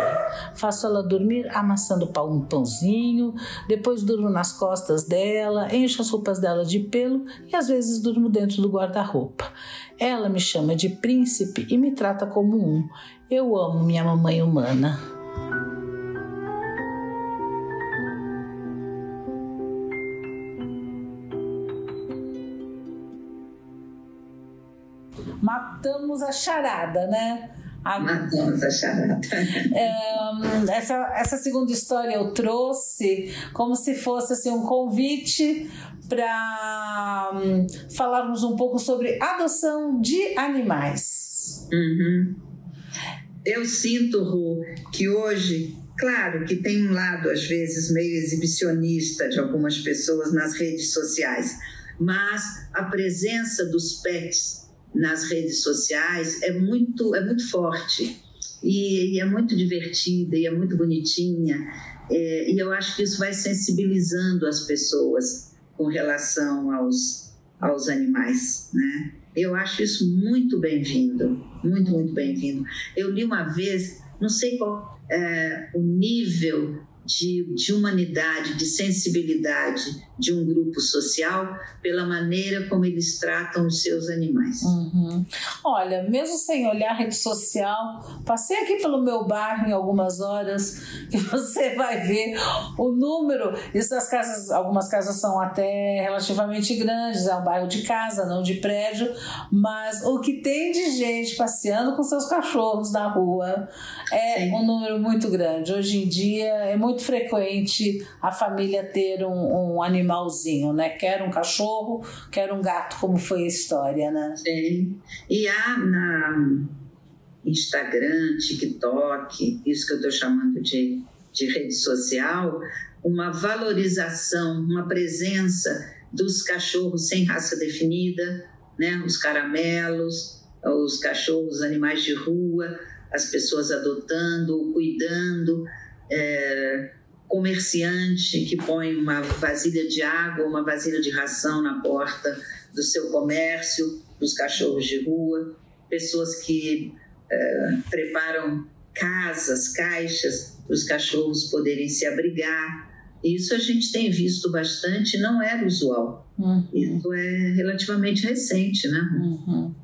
Speaker 2: Faço ela dormir amassando um pãozinho, depois durmo nas costas dela, encho as roupas dela de pelo e às vezes durmo dentro do guarda-roupa. Ela me chama de príncipe e me trata como um. Eu amo minha mamãe humana. Matamos a charada, né?
Speaker 1: A... Matamos a charada.
Speaker 2: É, essa, essa segunda história eu trouxe como se fosse assim, um convite para um, falarmos um pouco sobre adoção de animais.
Speaker 1: Uhum. Eu sinto, Ru, que hoje Claro que tem um lado, às vezes, meio exibicionista de algumas pessoas nas redes sociais, mas a presença dos pets nas redes sociais é muito, é muito forte e, e é muito divertida e é muito bonitinha. É, e eu acho que isso vai sensibilizando as pessoas com relação aos, aos animais, né? Eu acho isso muito bem-vindo, muito, muito bem-vindo. Eu li uma vez, não sei qual é, o nível de, de humanidade, de sensibilidade de um grupo social pela maneira como eles tratam os seus animais.
Speaker 2: Uhum. Olha, mesmo sem olhar rede social, passei aqui pelo meu bairro em algumas horas e você vai ver o número. Essas casas, algumas casas são até relativamente grandes, é um bairro de casa, não de prédio, mas o que tem de gente passeando com seus cachorros na rua é Sim. um número muito grande. Hoje em dia é muito frequente a família ter um, um animal animalzinho, né? Quer um cachorro, quer um gato, como foi a história, né?
Speaker 1: Sim. E há na Instagram, TikTok, isso que eu estou chamando de, de rede social, uma valorização, uma presença dos cachorros sem raça definida, né? Os caramelos, os cachorros, animais de rua, as pessoas adotando, cuidando. É, comerciante que põe uma vasilha de água, uma vasilha de ração na porta do seu comércio, dos cachorros de rua, pessoas que uh, preparam casas, caixas para os cachorros poderem se abrigar. Isso a gente tem visto bastante, não era usual. Uhum. Isso é relativamente recente, né?
Speaker 2: Uhum.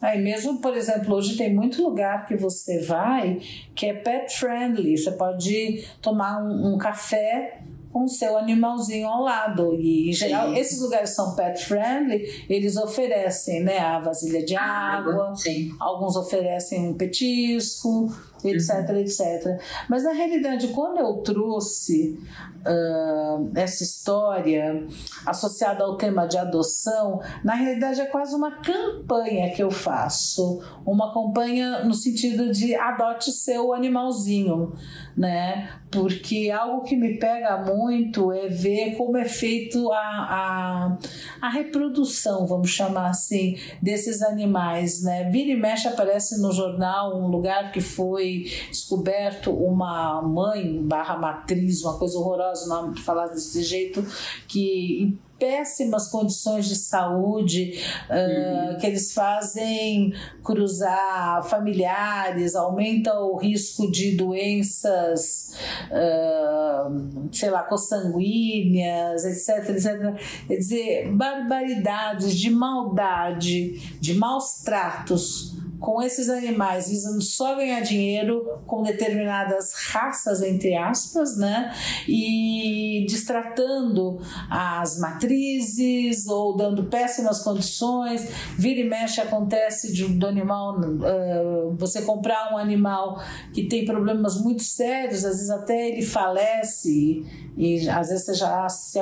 Speaker 2: Aí mesmo, por exemplo, hoje tem muito lugar que você vai que é pet friendly. Você pode tomar um, um café com o seu animalzinho ao lado. E, em geral, sim. esses lugares são pet friendly, eles oferecem né, a vasilha de água, água alguns oferecem um petisco, etc, etc. Mas na realidade, quando eu trouxe uh, essa história associada ao tema de adoção, na realidade é quase uma campanha que eu faço, uma campanha no sentido de adote seu animalzinho, né? Porque algo que me pega muito é ver como é feito a, a, a reprodução, vamos chamar assim, desses animais, né? Vira e mexe aparece no jornal um lugar que foi descoberto uma mãe barra matriz, uma coisa horrorosa não falar desse jeito, que em péssimas condições de saúde, uhum. uh, que eles fazem cruzar familiares, aumenta o risco de doenças, uh, sei lá, consanguíneas, etc, etc. Quer dizer, barbaridades de maldade, de maus tratos com esses animais visando só ganhar dinheiro com determinadas raças, entre aspas, né? E destratando as matrizes ou dando péssimas condições. Vira e mexe acontece de, do animal, uh, você comprar um animal que tem problemas muito sérios, às vezes até ele falece e, e às vezes você já se,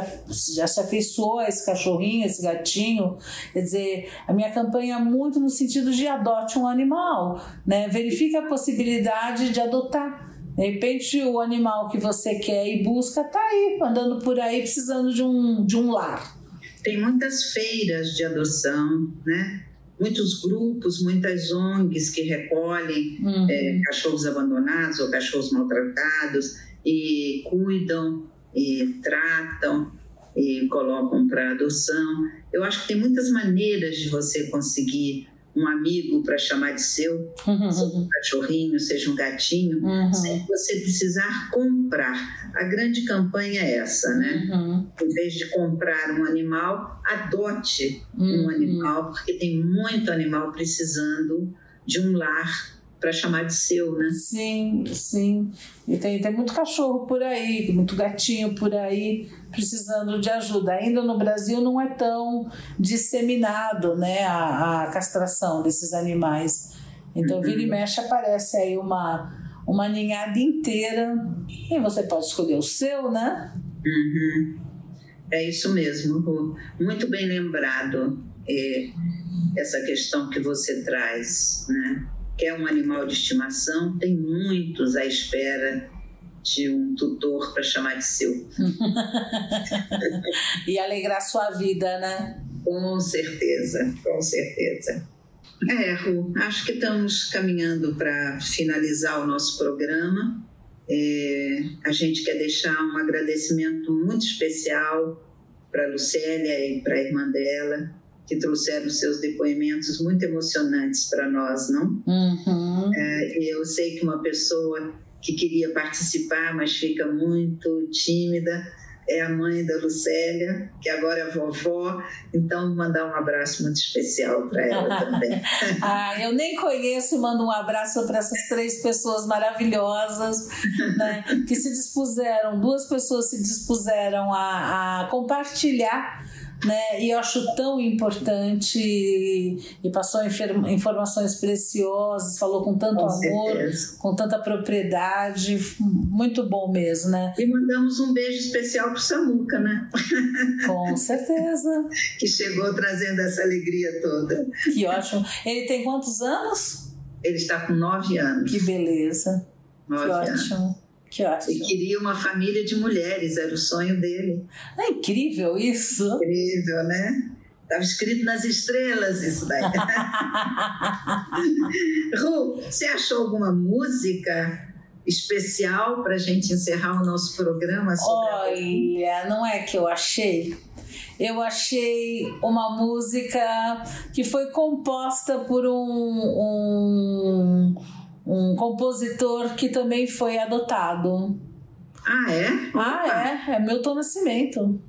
Speaker 2: já se afeiçoou a esse cachorrinho, esse gatinho. Quer dizer, a minha campanha é muito no sentido de adote um um animal, né? Verifique a possibilidade de adotar. De repente, o animal que você quer e busca está aí, andando por aí, precisando de um, de um lar.
Speaker 1: Tem muitas feiras de adoção, né? Muitos grupos, muitas ONGs que recolhem uhum. é, cachorros abandonados ou cachorros maltratados e cuidam e tratam e colocam para adoção. Eu acho que tem muitas maneiras de você conseguir um amigo para chamar de seu, uhum. seja um cachorrinho, seja um gatinho, uhum. sem você precisar comprar. A grande campanha é essa, né? Uhum. Em vez de comprar um animal, adote um uhum. animal, porque tem muito animal precisando de um lar para chamar de seu, né?
Speaker 2: Sim, sim. E tem, tem muito cachorro por aí, muito gatinho por aí precisando de ajuda. Ainda no Brasil não é tão disseminado né, a, a castração desses animais. Então, vira e uhum. mexe aparece aí uma, uma ninhada inteira e você pode escolher o seu, né?
Speaker 1: Uhum. É isso mesmo, Muito bem lembrado é, essa questão que você traz, né? Quer um animal de estimação? Tem muitos à espera de um tutor para chamar de seu.
Speaker 2: e alegrar sua vida, né?
Speaker 1: Com certeza, com certeza. É, Ru, acho que estamos caminhando para finalizar o nosso programa. É, a gente quer deixar um agradecimento muito especial para a Lucélia e para a irmã dela, que trouxeram seus depoimentos muito emocionantes para nós, não?
Speaker 2: Uhum.
Speaker 1: É, eu sei que uma pessoa que queria participar, mas fica muito tímida, é a mãe da Lucélia, que agora é vovó, então mandar um abraço muito especial para ela também.
Speaker 2: ah, eu nem conheço mando um abraço para essas três pessoas maravilhosas né, que se dispuseram, duas pessoas se dispuseram a, a compartilhar né? E eu acho tão importante e passou informações preciosas, falou com tanto com amor, certeza. com tanta propriedade, muito bom mesmo, né?
Speaker 1: E mandamos um beijo especial pro Samuca, né?
Speaker 2: Com certeza.
Speaker 1: que chegou trazendo essa alegria toda.
Speaker 2: Que ótimo. Ele tem quantos anos?
Speaker 1: Ele está com nove anos.
Speaker 2: Que beleza. Nove que ótimo. Anos. Que ótimo.
Speaker 1: Ele queria uma família de mulheres, era o sonho dele.
Speaker 2: É incrível isso.
Speaker 1: Incrível, né? Estava escrito nas estrelas isso daí. Ru, você achou alguma música especial para a gente encerrar o nosso programa?
Speaker 2: Olha, não é que eu achei. Eu achei uma música que foi composta por um, um um compositor que também foi adotado.
Speaker 1: Ah, é?
Speaker 2: Ah, é. É Milton Nascimento.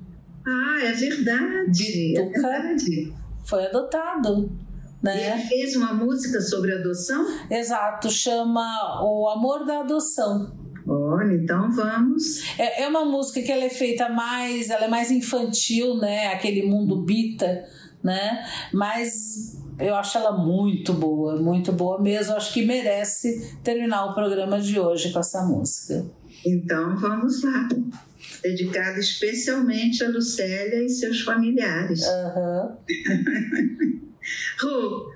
Speaker 1: Ah, é verdade.
Speaker 2: Bituca é verdade. foi adotado. Né?
Speaker 1: E ele fez uma música sobre adoção?
Speaker 2: Exato, chama O Amor da Adoção.
Speaker 1: Olha, então vamos.
Speaker 2: É, é uma música que ela é feita mais, ela é mais infantil, né? Aquele mundo bita, né? Mas eu acho ela muito boa, muito boa mesmo. Acho que merece terminar o programa de hoje com essa música.
Speaker 1: Então vamos lá. Dedicada especialmente a Lucélia e seus familiares.
Speaker 2: Uhum.
Speaker 1: Ru,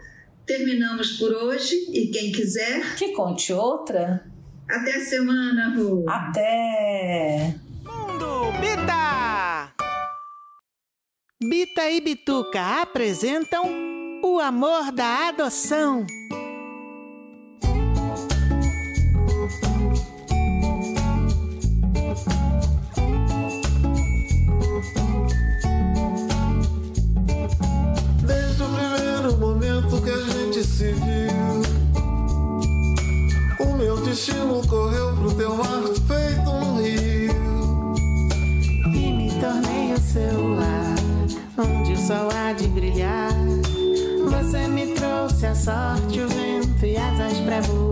Speaker 1: terminamos por hoje e quem quiser.
Speaker 2: Que conte outra.
Speaker 1: Até a semana, Ru.
Speaker 2: Até!
Speaker 5: Mundo Bita! Bita e Bituca apresentam o amor da adoção.
Speaker 6: Desde o primeiro momento que a gente se viu, o meu destino correu pro teu mar feito um rio.
Speaker 7: E me tornei o seu lar, onde o sol sorte, o vento e asas pra voar.